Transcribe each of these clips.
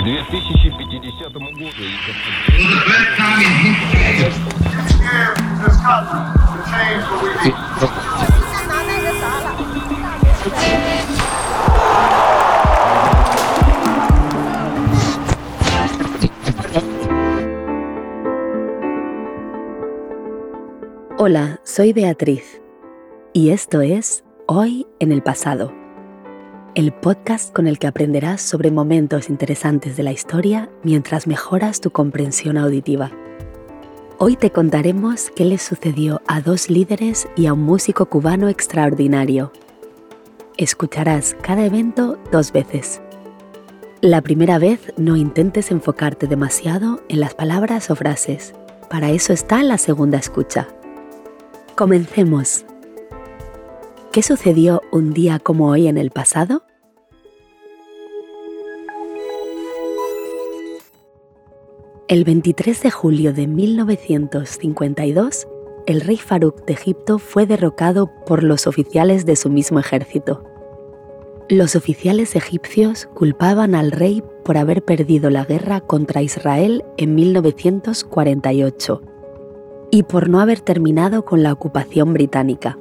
К 2050 году... Hola, soy Beatriz y esto es Hoy en el Pasado, el podcast con el que aprenderás sobre momentos interesantes de la historia mientras mejoras tu comprensión auditiva. Hoy te contaremos qué le sucedió a dos líderes y a un músico cubano extraordinario. Escucharás cada evento dos veces. La primera vez no intentes enfocarte demasiado en las palabras o frases. Para eso está la segunda escucha. Comencemos. ¿Qué sucedió un día como hoy en el pasado? El 23 de julio de 1952, el rey Farouk de Egipto fue derrocado por los oficiales de su mismo ejército. Los oficiales egipcios culpaban al rey por haber perdido la guerra contra Israel en 1948 y por no haber terminado con la ocupación británica.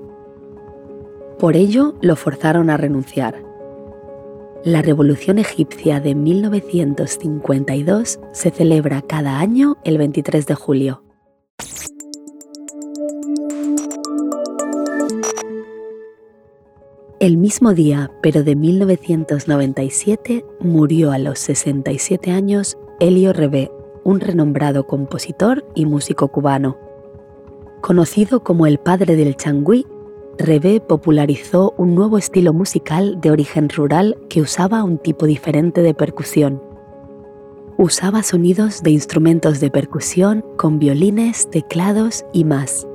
Por ello lo forzaron a renunciar. La Revolución Egipcia de 1952 se celebra cada año el 23 de julio. El mismo día, pero de 1997, murió a los 67 años Elio Rebé, un renombrado compositor y músico cubano. Conocido como el padre del changüí, Rebé popularizó un nuevo estilo musical de origen rural que usaba un tipo diferente de percusión. Usaba sonidos de instrumentos de percusión con violines, teclados y más.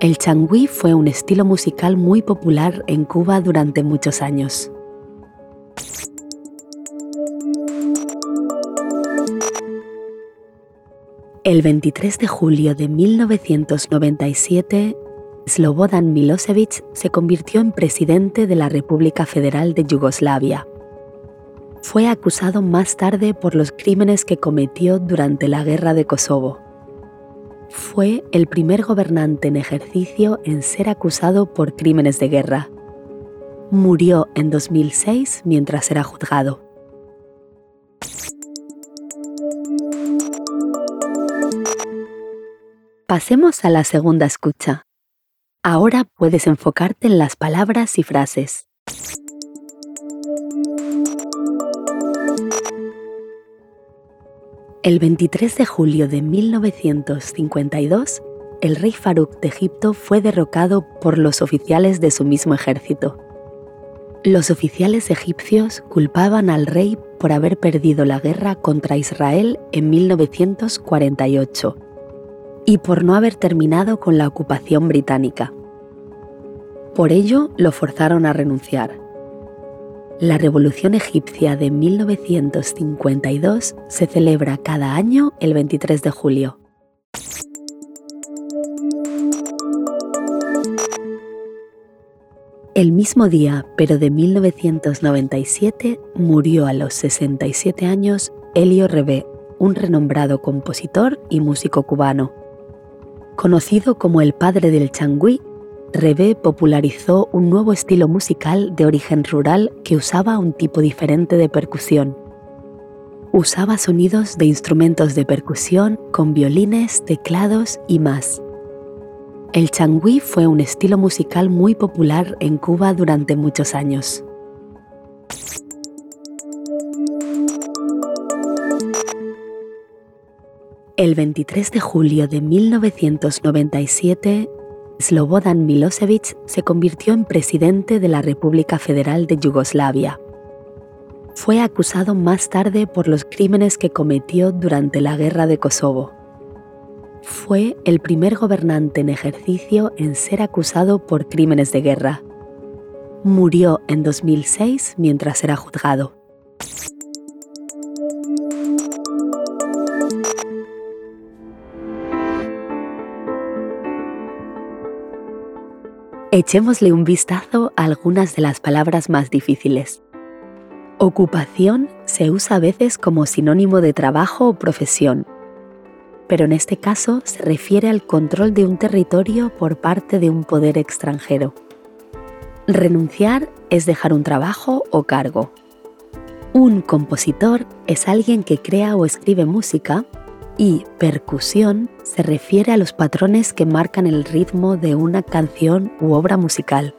El changüí fue un estilo musical muy popular en Cuba durante muchos años. El 23 de julio de 1997, Slobodan Milosevic se convirtió en presidente de la República Federal de Yugoslavia. Fue acusado más tarde por los crímenes que cometió durante la Guerra de Kosovo. Fue el primer gobernante en ejercicio en ser acusado por crímenes de guerra. Murió en 2006 mientras era juzgado. Pasemos a la segunda escucha. Ahora puedes enfocarte en las palabras y frases. El 23 de julio de 1952, el rey Farouk de Egipto fue derrocado por los oficiales de su mismo ejército. Los oficiales egipcios culpaban al rey por haber perdido la guerra contra Israel en 1948 y por no haber terminado con la ocupación británica. Por ello lo forzaron a renunciar. La Revolución Egipcia de 1952 se celebra cada año el 23 de julio. El mismo día, pero de 1997, murió a los 67 años Elio Rebé, un renombrado compositor y músico cubano. Conocido como el padre del changüí, Rebé popularizó un nuevo estilo musical de origen rural que usaba un tipo diferente de percusión. Usaba sonidos de instrumentos de percusión con violines, teclados y más. El changüí fue un estilo musical muy popular en Cuba durante muchos años. El 23 de julio de 1997, Slobodan Milosevic se convirtió en presidente de la República Federal de Yugoslavia. Fue acusado más tarde por los crímenes que cometió durante la Guerra de Kosovo. Fue el primer gobernante en ejercicio en ser acusado por crímenes de guerra. Murió en 2006 mientras era juzgado. Echémosle un vistazo a algunas de las palabras más difíciles. Ocupación se usa a veces como sinónimo de trabajo o profesión, pero en este caso se refiere al control de un territorio por parte de un poder extranjero. Renunciar es dejar un trabajo o cargo. Un compositor es alguien que crea o escribe música y percusión se refiere a los patrones que marcan el ritmo de una canción u obra musical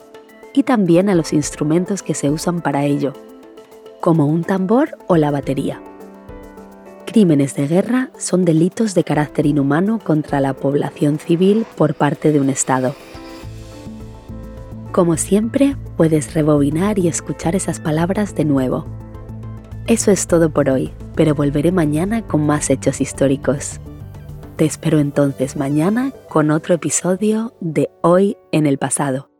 y también a los instrumentos que se usan para ello, como un tambor o la batería. Crímenes de guerra son delitos de carácter inhumano contra la población civil por parte de un Estado. Como siempre, puedes rebobinar y escuchar esas palabras de nuevo. Eso es todo por hoy, pero volveré mañana con más hechos históricos. Te espero entonces mañana con otro episodio de Hoy en el pasado.